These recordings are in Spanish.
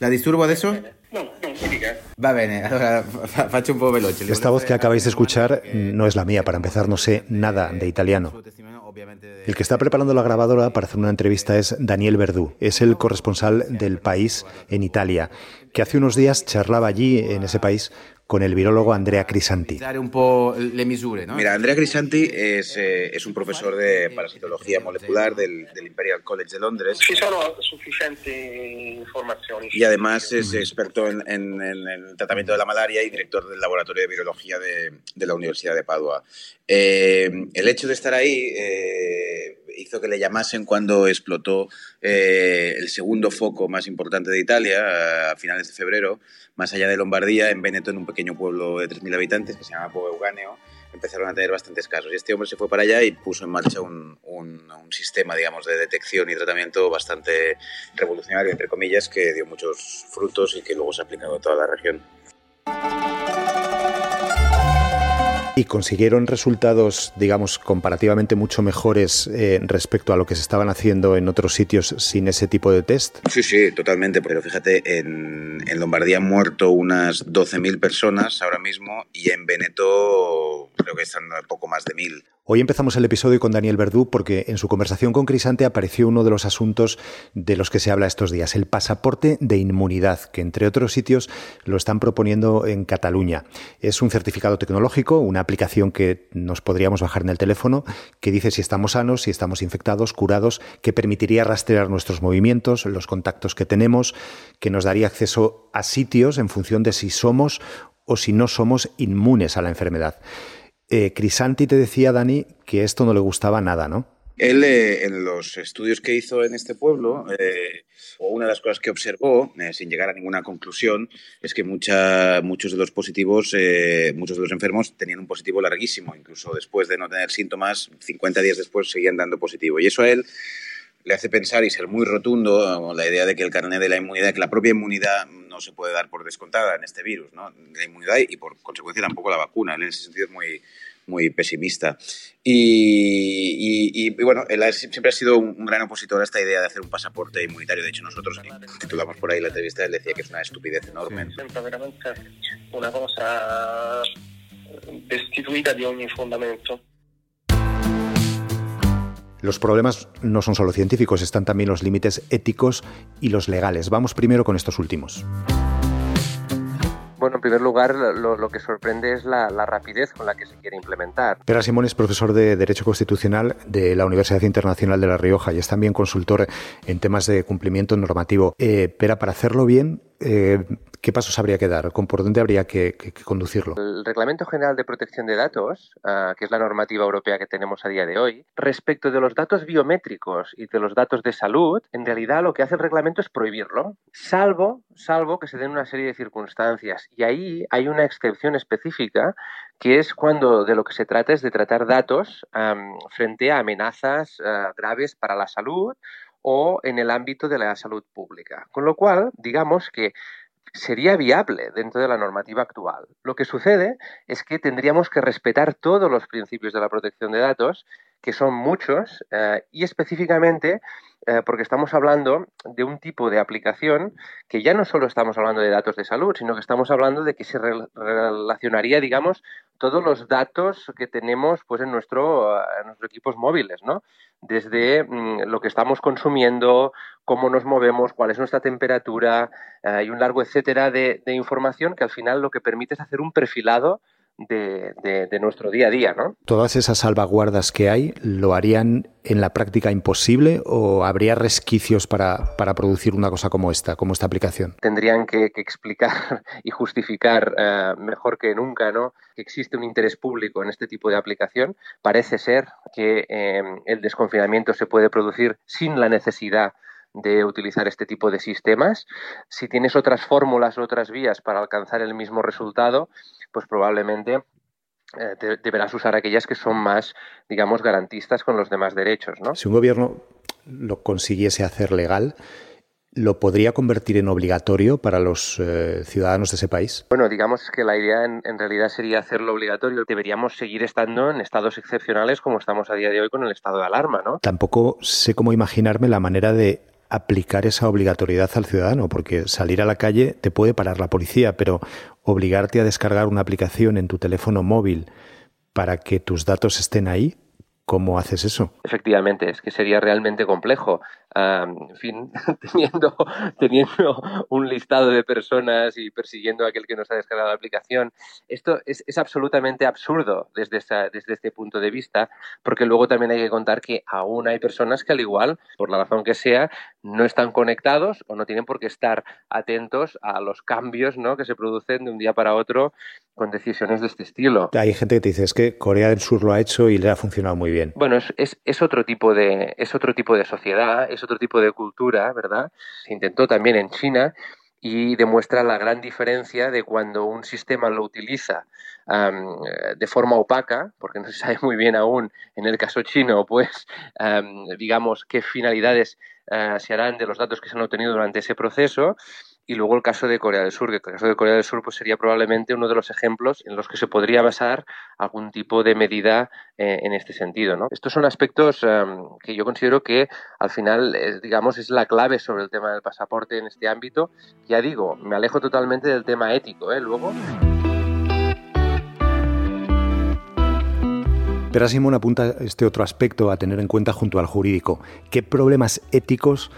La disturbo adesso? No, no, dica. Va bene, allora fa- faccio un po' veloce. Esta voz que acabáis de escuchar no es la mía, para empezar no sé nada de italiano. El que está preparando la grabadora para hacer una entrevista es Daniel Verdú, es el corresponsal del país en Italia, que hace unos días charlaba allí, en ese país, con el virólogo Andrea Crisanti. Dare un po' le misure, no? Mira, Andrea Crisanti es, eh, es un profesor de parasitología molecular del, del Imperial College de Londres y además es experto en, en- en el tratamiento de la malaria y director del laboratorio de virología de, de la Universidad de Padua. Eh, el hecho de estar ahí eh, hizo que le llamasen cuando explotó eh, el segundo foco más importante de Italia a finales de febrero, más allá de Lombardía, en Veneto, en un pequeño pueblo de 3.000 habitantes que se llama Euganeo empezaron a tener bastantes casos. Y este hombre se fue para allá y puso en marcha un, un- un sistema, digamos, de detección y tratamiento bastante revolucionario, entre comillas, que dio muchos frutos y que luego se ha aplicado a toda la región. Y consiguieron resultados, digamos, comparativamente mucho mejores eh, respecto a lo que se estaban haciendo en otros sitios sin ese tipo de test. Sí, sí, totalmente. Pero fíjate, en, en Lombardía han muerto unas 12.000 personas ahora mismo y en Veneto creo que están poco más de 1.000. Hoy empezamos el episodio con Daniel Verdú porque en su conversación con Crisante apareció uno de los asuntos de los que se habla estos días, el pasaporte de inmunidad, que entre otros sitios lo están proponiendo en Cataluña. Es un certificado tecnológico, una aplicación que nos podríamos bajar en el teléfono, que dice si estamos sanos, si estamos infectados, curados, que permitiría rastrear nuestros movimientos, los contactos que tenemos, que nos daría acceso a sitios en función de si somos o si no somos inmunes a la enfermedad. Eh, Crisanti te decía, Dani, que esto no le gustaba nada, ¿no? Él, eh, en los estudios que hizo en este pueblo, eh, o una de las cosas que observó, eh, sin llegar a ninguna conclusión, es que mucha- muchos de los positivos, eh, muchos de los enfermos tenían un positivo larguísimo. Incluso después de no tener síntomas, 50 días después seguían dando positivo. Y eso a él le hace pensar y ser muy rotundo la idea de que el carnet de la inmunidad, que la propia inmunidad no se puede dar por descontada en este virus, ¿no? La inmunidad y por consecuencia tampoco la vacuna. Él en ese sentido es muy, muy pesimista. Y, y- y, bueno, él ha- siempre ha sido un, un gran opositor a esta idea de hacer un pasaporte inmunitario. De hecho, nosotros titulamos por ahí la entrevista, él decía que es una estupidez enorme. Veramente una cosa destituita di ogni fondamento. Los problemas no son solo científicos, están también los límites éticos y los legales. Vamos primero con estos últimos. Bueno, en primer lugar, lo, lo que sorprende es la, la rapidez con la que se quiere implementar. Pera Simón es profesor de Derecho Constitucional de la Universidad Internacional de La Rioja y es también consultor en temas de cumplimiento normativo. Eh, Pera, para hacerlo bien, eh, ¿qué pasos habría que dar? ¿Con ¿Por dónde habría que, conducirlo? El Reglamento General de Protección de Datos, ah, que es la normativa europea que tenemos a día de hoy, respecto de los datos biométricos y de los datos de salud, en realidad lo que hace el reglamento es prohibirlo, salvo, salvo que se den una serie de circunstancias. Y ahí hay una excepción específica que es cuando de lo que se trata es de tratar datos frente a amenazas ah, graves para la salud o en el ámbito de la salud pública. Con lo cual, digamos que sería viable dentro de la normativa actual. Lo que sucede es que tendríamos que respetar todos los principios de la protección de datos, que son muchos, eh, y específicamente eh, porque estamos hablando de un tipo de aplicación que ya no solo estamos hablando de datos de salud, sino que estamos hablando de que se rel- relacionaría, digamos, todos los datos que tenemos pues, en, nuestro, en nuestros equipos móviles, ¿no? Desde mm, lo que estamos consumiendo, cómo nos movemos, cuál es nuestra temperatura eh, y un largo etcétera de, de información que al final lo que permite es hacer un perfilado de, de- de nuestro día a día, ¿no? ¿Todas esas salvaguardas que hay lo harían en la práctica imposible o habría resquicios para, para producir una cosa como esta, como esta aplicación? tendrían que, que explicar y justificar eh, mejor que nunca ¿no? que existe un interés público en este tipo de aplicación. Parece ser que eh, el desconfinamiento se puede producir sin la necesidad de utilizar este tipo de sistemas. Si tienes otras fórmulas otras vías para alcanzar el mismo resultado, pues probablemente eh, deberás usar aquellas que son más, digamos, garantistas con los demás derechos, ¿no? Si un gobierno lo consiguiese hacer legal, ¿lo podría convertir en obligatorio para los eh, ciudadanos de ese país? Bueno, digamos que la idea en, en realidad sería hacerlo obligatorio. Deberíamos seguir estando en estados excepcionales como estamos a día de hoy con el estado de alarma, ¿no? Tampoco sé cómo imaginarme la manera de aplicar esa obligatoriedad al ciudadano, porque salir a la calle te puede parar la policía, pero obligarte a descargar una aplicación en tu teléfono móvil para que tus datos estén ahí, ¿Cómo haces eso? Efectivamente, es que sería realmente complejo. En fin, teniendo, teniendo un listado de personas y persiguiendo a aquel que nos ha descargado la aplicación, esto es, es absolutamente absurdo desde, esa, desde este punto de vista, porque luego también hay que contar que aún hay personas que al igual, por la razón que sea, no están conectados o no tienen por qué estar atentos a los cambios ¿no? que se producen de un día para otro con decisiones de este estilo. Hay gente que te dice es que Corea del Sur lo ha hecho y le ha funcionado muy bien. Bueno, es, es, es, otro tipo de, es otro tipo de sociedad, es otro tipo de cultura, ¿verdad? Se intentó también en China y demuestra la gran diferencia de cuando un sistema lo utiliza um, de forma opaca, porque no se sabe muy bien aún en el caso chino, pues, digamos, qué finalidades uh, se harán de los datos que se han obtenido durante ese proceso, y luego el caso de Corea del Sur, que el caso de Corea del Sur pues, sería probablemente uno de los ejemplos en los que se podría basar algún tipo de medida eh, en este sentido. ¿no? Estos son aspectos um, que yo considero que al final, es, digamos, es la clave sobre el tema del pasaporte en este ámbito. Ya digo, me alejo totalmente del tema ético. ¿eh? Luego. Pero Simón apunta este otro aspecto a tener en cuenta junto al jurídico. ¿Qué problemas éticos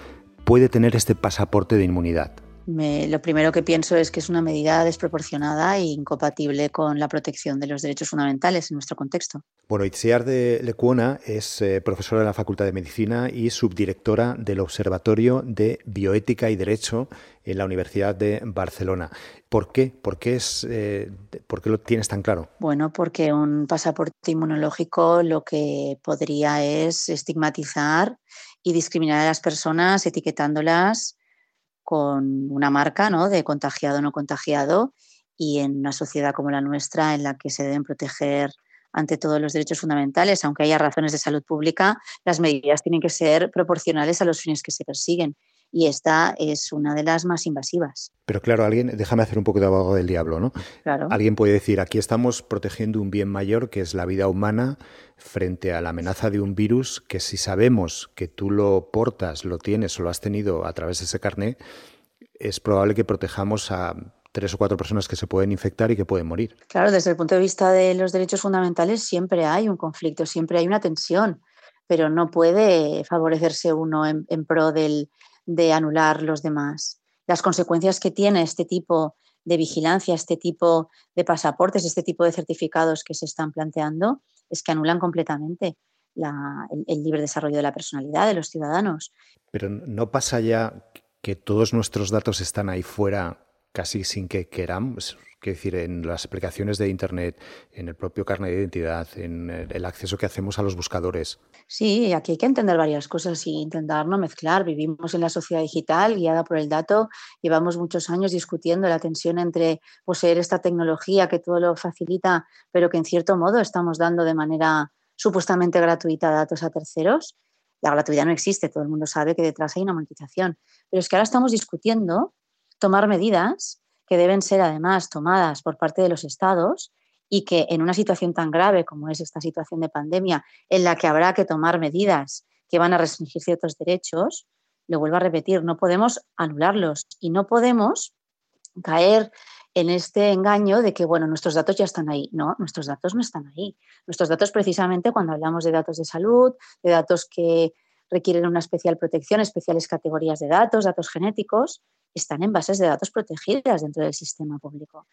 puede tener este pasaporte de inmunidad? Lo primero que pienso es que es una medida desproporcionada e incompatible con la protección de los derechos fundamentales en nuestro contexto. Bueno, Itziar de Lecuona es eh, profesora de la Facultad de Medicina y subdirectora del Observatorio de Bioética y Derecho en la Universidad de Barcelona. ¿Por qué? ¿Por qué, es, eh, ¿Por qué lo tienes tan claro? Bueno, porque un pasaporte inmunológico lo que podría es estigmatizar y discriminar a las personas etiquetándolas con una marca ¿no? de contagiado o no contagiado y en una sociedad como la nuestra en la que se deben proteger ante todos los derechos fundamentales, aunque haya razones de salud pública, las medidas tienen que ser proporcionales a los fines que se persiguen y esta es una de las más invasivas. Pero claro, alguien, déjame hacer un poco de abogado del diablo, ¿no? Claro. Alguien puede decir, aquí estamos protegiendo un bien mayor que es la vida humana frente a la amenaza de un virus que si sabemos que tú lo portas, lo tienes o lo has tenido a través de ese carné, es probable que protejamos a tres o cuatro personas que se pueden infectar y que pueden morir. Claro, desde el punto de vista de los derechos fundamentales siempre hay un conflicto, siempre hay una tensión, pero no puede favorecerse uno en, en pro del, de anular los demás. Las consecuencias que tiene este tipo de vigilancia, este tipo de pasaportes, este tipo de certificados que se están planteando, es que anulan completamente el, libre desarrollo de la personalidad de los ciudadanos. Pero no pasa ya que todos nuestros datos están ahí fuera casi sin que queramos, que decir, en las aplicaciones de Internet, en el propio carnet de identidad, en el acceso que hacemos a los buscadores. Sí, aquí hay que entender varias cosas y intentar no mezclar. Vivimos en la sociedad digital guiada por el dato. Llevamos muchos años discutiendo la tensión entre poseer esta tecnología que todo lo facilita, pero que en cierto modo estamos dando de manera supuestamente gratuita datos a terceros. La gratuidad no existe, todo el mundo sabe que detrás hay una monetización. Pero es que ahora estamos discutiendo tomar medidas que deben ser además tomadas por parte de los estados y que en una situación tan grave como es esta situación de pandemia, en la que habrá que tomar medidas que van a restringir ciertos derechos, lo vuelvo a repetir, no podemos anularlos y no podemos caer en este engaño de que, bueno, nuestros datos ya están ahí. No, nuestros datos no están ahí. Nuestros datos, precisamente, cuando hablamos de datos de salud, de datos que requieren una especial protección, especiales categorías de datos, datos genéticos, están en bases de datos protegidas dentro del sistema público.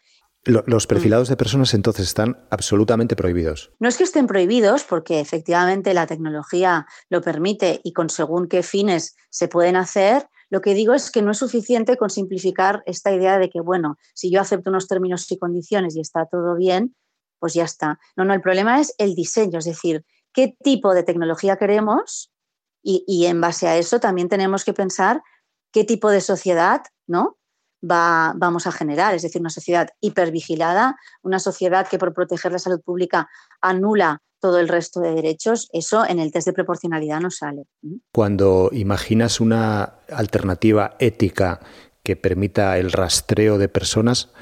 Los mm. perfilados de personas entonces están absolutamente prohibidos. No es que estén prohibidos porque efectivamente la tecnología lo permite y con según qué fines se pueden hacer. Lo que digo es que no es suficiente con simplificar esta idea de que, bueno, si yo acepto unos términos y condiciones y está todo bien, pues ya está. No, no, el problema es el diseño, es decir, qué tipo de tecnología queremos y, y en base a eso también tenemos que pensar qué tipo de sociedad ¿no? Va, vamos a generar, es decir, una sociedad hipervigilada, una sociedad que por proteger la salud pública anula todo el resto de derechos, eso en el test de proporcionalidad no sale. Cuando imaginas una alternativa ética que permita el rastreo de personas,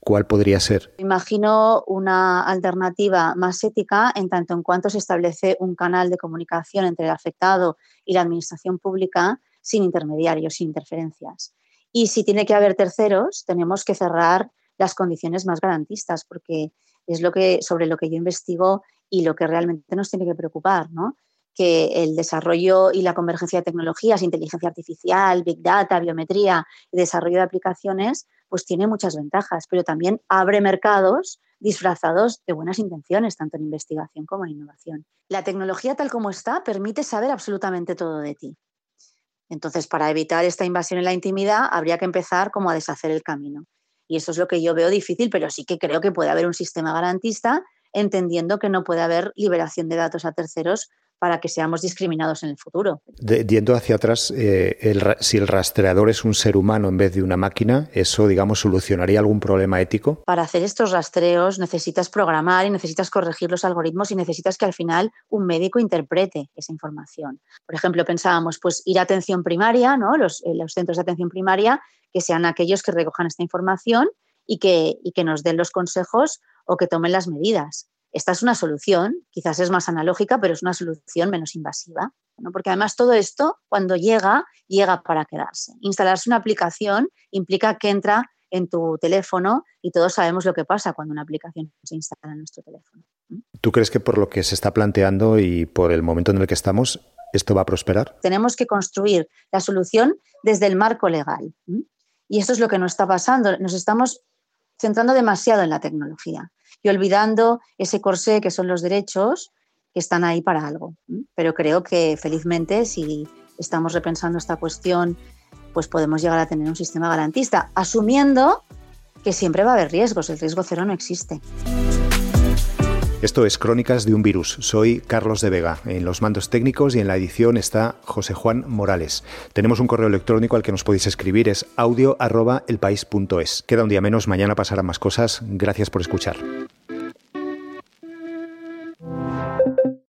¿cuál podría ser? Imagino una alternativa más ética en tanto en cuanto se establece un canal de comunicación entre el afectado y la administración pública sin intermediarios, sin interferencias. Y si tiene que haber terceros, tenemos que cerrar las condiciones más garantistas, porque es lo que, sobre lo que yo investigo y lo que realmente nos tiene que preocupar, ¿no? que el desarrollo y la convergencia de tecnologías, inteligencia artificial, big data, biometría y desarrollo de aplicaciones, pues tiene muchas ventajas, pero también abre mercados disfrazados de buenas intenciones, tanto en investigación como en innovación. La tecnología tal como está permite saber absolutamente todo de ti. Entonces, para evitar esta invasión en la intimidad, habría que empezar como a deshacer el camino. Y eso es lo que yo veo difícil, pero sí que creo que puede haber un sistema garantista, entendiendo que no puede haber liberación de datos a terceros para que seamos discriminados en el futuro. yendo hacia atrás, eh, si el rastreador es un ser humano en vez de una máquina, ¿eso, digamos, solucionaría algún problema ético? Para hacer estos rastreos necesitas programar y necesitas corregir los algoritmos y necesitas que al final un médico interprete esa información. Por ejemplo, pensábamos, pues ir a atención primaria, ¿no? los, eh, los centros de atención primaria, que sean aquellos que recojan esta información y que, y que nos den los consejos o que tomen las medidas esta es una solución, quizás es más analógica, pero es una solución menos invasiva, porque además todo esto, cuando llega, llega para quedarse. Instalarse una aplicación implica que entra en tu teléfono y todos sabemos lo que pasa cuando una aplicación se instala en nuestro teléfono. ¿Tú crees que por lo que se está planteando y por el momento en el que estamos, esto va a prosperar? Tenemos que construir la solución desde el marco legal. Y esto es lo que nos está pasando. Nos estamos centrando demasiado en la tecnología y olvidando ese corsé que son los derechos que están ahí para algo. Pero creo que felizmente si estamos repensando esta cuestión, pues podemos llegar a tener un sistema garantista, asumiendo que siempre va a haber riesgos, el riesgo cero no existe. Esto es Crónicas de un Virus. Soy Carlos de Vega. En los mandos técnicos y en la edición está José Juan Morales. Tenemos un correo electrónico al que nos podéis escribir, es audio.elpaís.es. Queda un día menos, mañana pasarán más cosas. Gracias por escuchar.